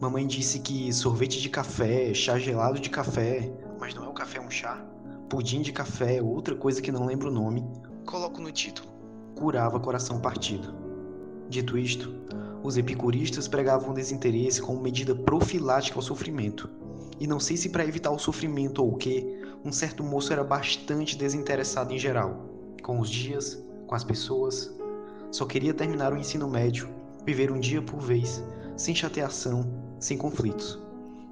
Mamãe disse que sorvete de café, chá gelado de café, mas não é o café, é um chá. Pudim de café, outra coisa que não lembro o nome, coloco no título. Curava coração partido. Dito isto, os epicuristas pregavam desinteresse como medida profilática ao sofrimento. E não sei se para evitar o sofrimento ou o que, um certo moço era bastante desinteressado em geral, com os dias, com as pessoas. Só queria terminar o ensino médio, viver um dia por vez, sem chateação, sem conflitos.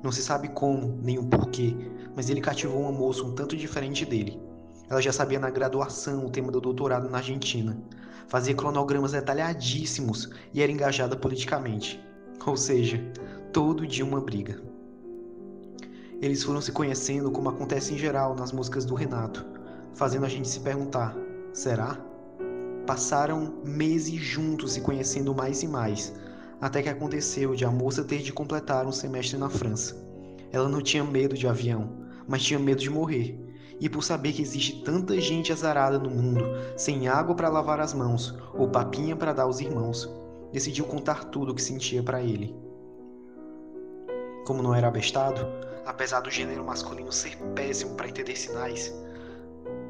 Não se sabe como, nem o porquê, mas ele cativou uma moça um tanto diferente dele. Ela já sabia na graduação o tema do doutorado na Argentina, fazia cronogramas detalhadíssimos e era engajada politicamente. Ou seja, todo dia uma briga. Eles foram se conhecendo como acontece em geral nas músicas do Renato, fazendo a gente se perguntar: será? Passaram meses juntos se conhecendo mais e mais, até que aconteceu de a moça ter de completar um semestre na França. Ela não tinha medo de avião, mas tinha medo de morrer. E por saber que existe tanta gente azarada no mundo, sem água para lavar as mãos ou papinha para dar aos irmãos, decidiu contar tudo o que sentia para ele. Como não era abestado, apesar do gênero masculino ser péssimo para entender sinais,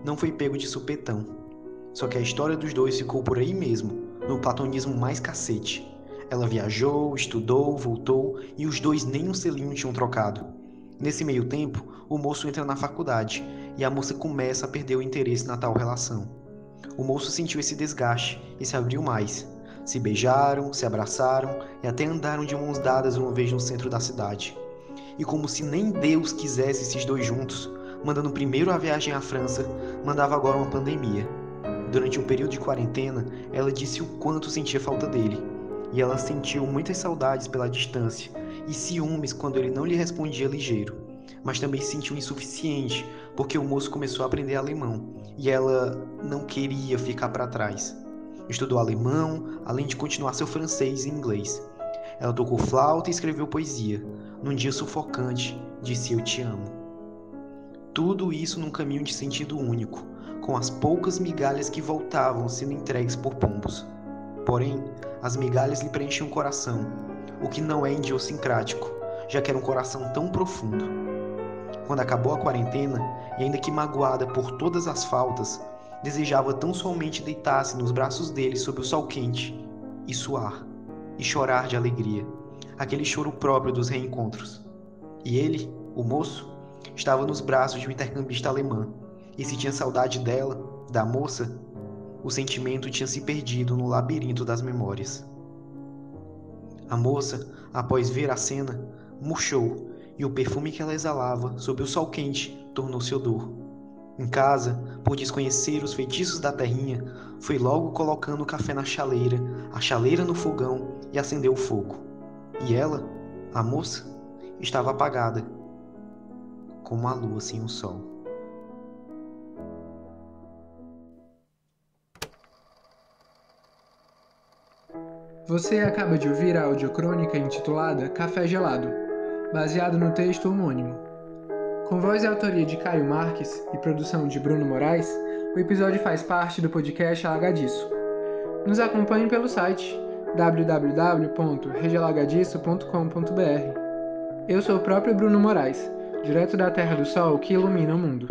não foi pego de supetão só que a história dos dois ficou por aí mesmo, no platonismo mais cacete. Ela viajou, estudou, voltou e os dois nem um selinho tinham trocado. Nesse meio tempo, o moço entra na faculdade e a moça começa a perder o interesse na tal relação. O moço sentiu esse desgaste e se abriu mais. Se beijaram, se abraçaram e até andaram de mãos dadas uma vez no centro da cidade. E como se nem Deus quisesse esses dois juntos, mandando primeiro a viagem à França, mandava agora uma pandemia. Durante um período de quarentena, ela disse o quanto sentia falta dele, e ela sentiu muitas saudades pela distância e ciúmes quando ele não lhe respondia ligeiro. Mas também se sentiu insuficiente, porque o moço começou a aprender alemão e ela não queria ficar para trás. Estudou alemão, além de continuar seu francês e inglês. Ela tocou flauta e escreveu poesia. Num dia sufocante, disse Eu te amo. Tudo isso num caminho de sentido único, com as poucas migalhas que voltavam sendo entregues por pombos. Porém, as migalhas lhe preenchiam o coração, o que não é idiosincrático, já que era um coração tão profundo. Quando acabou a quarentena, e ainda que magoada por todas as faltas, desejava tão somente deitar-se nos braços dele sob o sol quente e suar e chorar de alegria, aquele choro próprio dos reencontros. E ele, o moço, estava nos braços de um intercambista alemã, e se tinha saudade dela, da moça, o sentimento tinha se perdido no labirinto das memórias. A moça, após ver a cena, murchou e o perfume que ela exalava sob o sol quente tornou-se odor. Em casa, por desconhecer os feitiços da terrinha, foi logo colocando o café na chaleira, a chaleira no fogão e acendeu o fogo. E ela, a moça, estava apagada, como a lua sem o sol. Você acaba de ouvir a audiocrônica intitulada Café Gelado, baseado no texto homônimo. Com voz e autoria de Caio Marques e produção de Bruno Moraes, o episódio faz parte do podcast Alagadiço. Nos acompanhe pelo site www.regialagadiço.com.br. Eu sou o próprio Bruno Moraes, direto da Terra do Sol que ilumina o mundo.